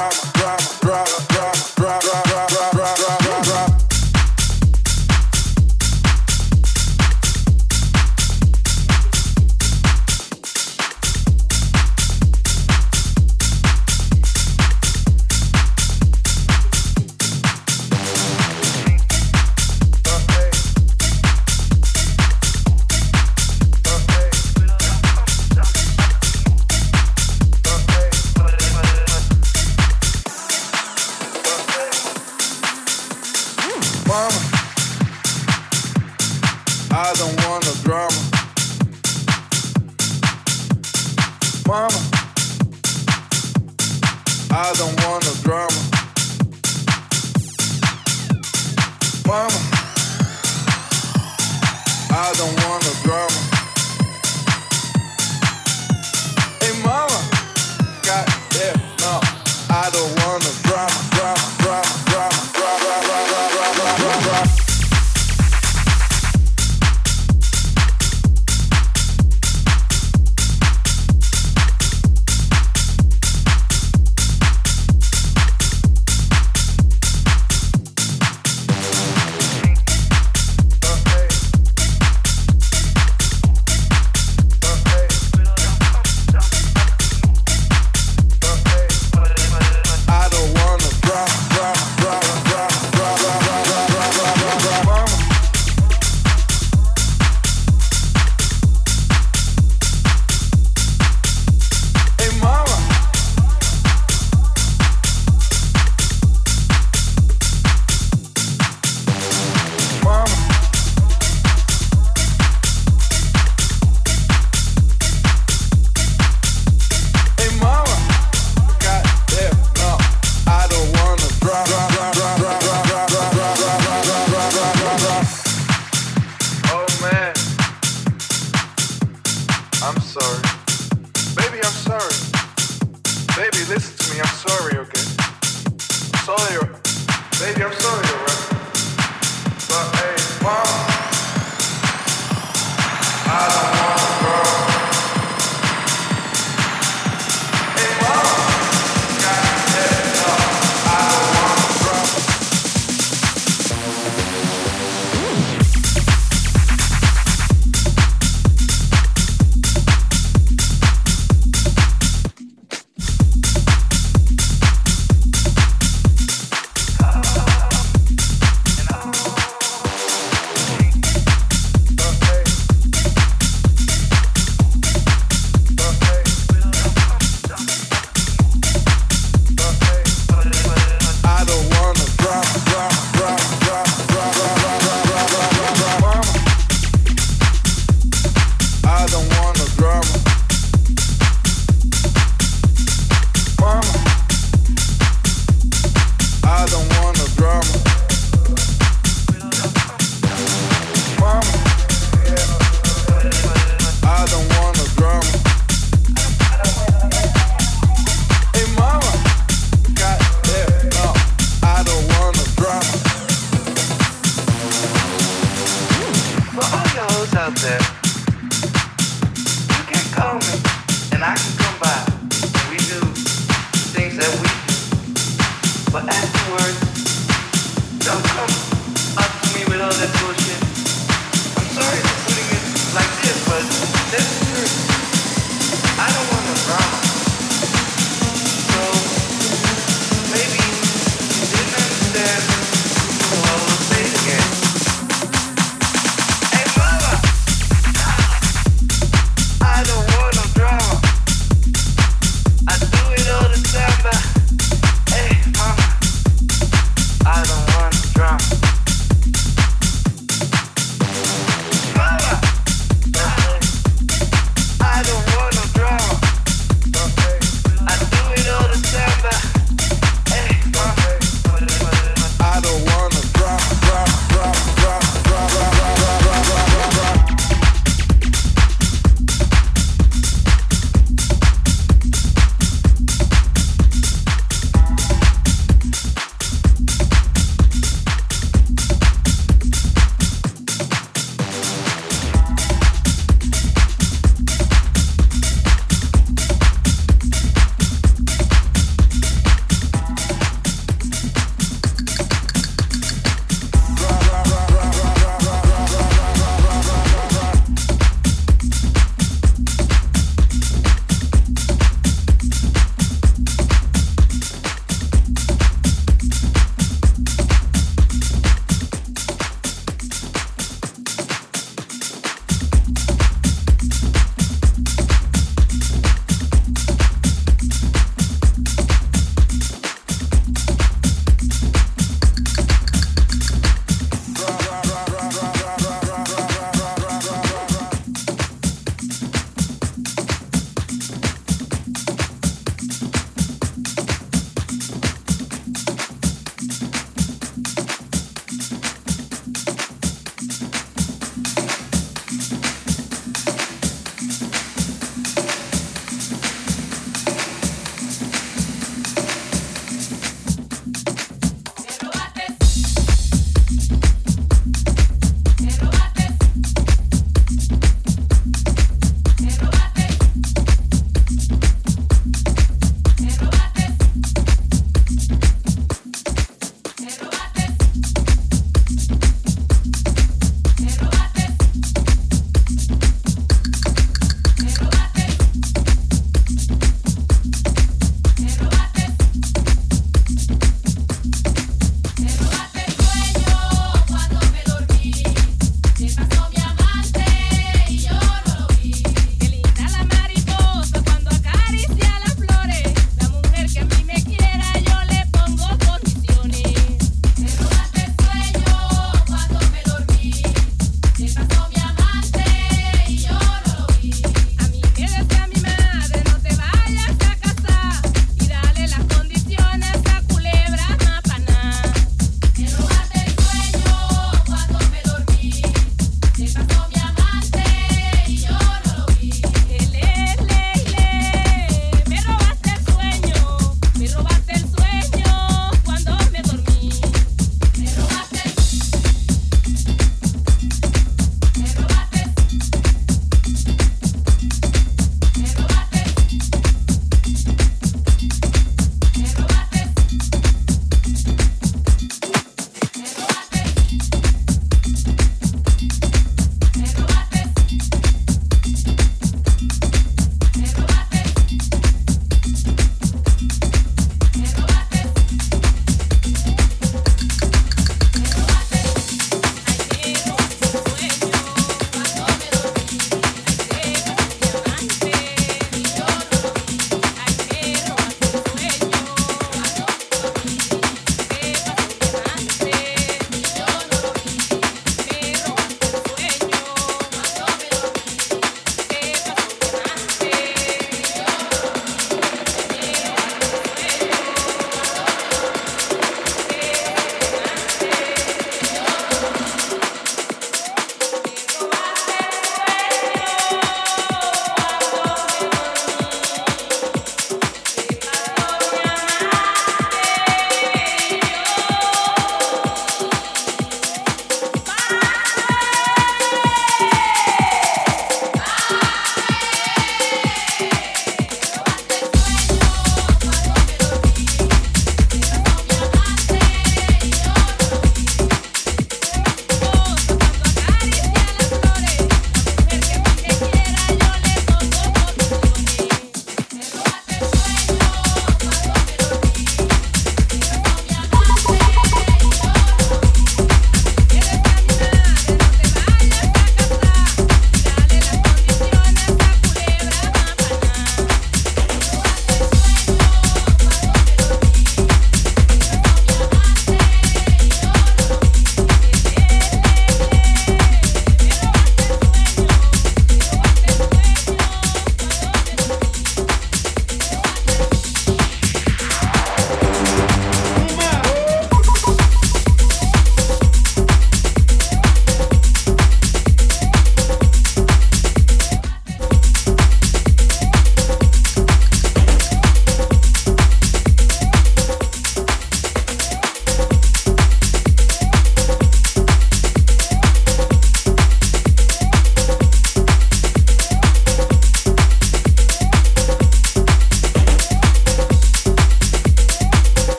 drama.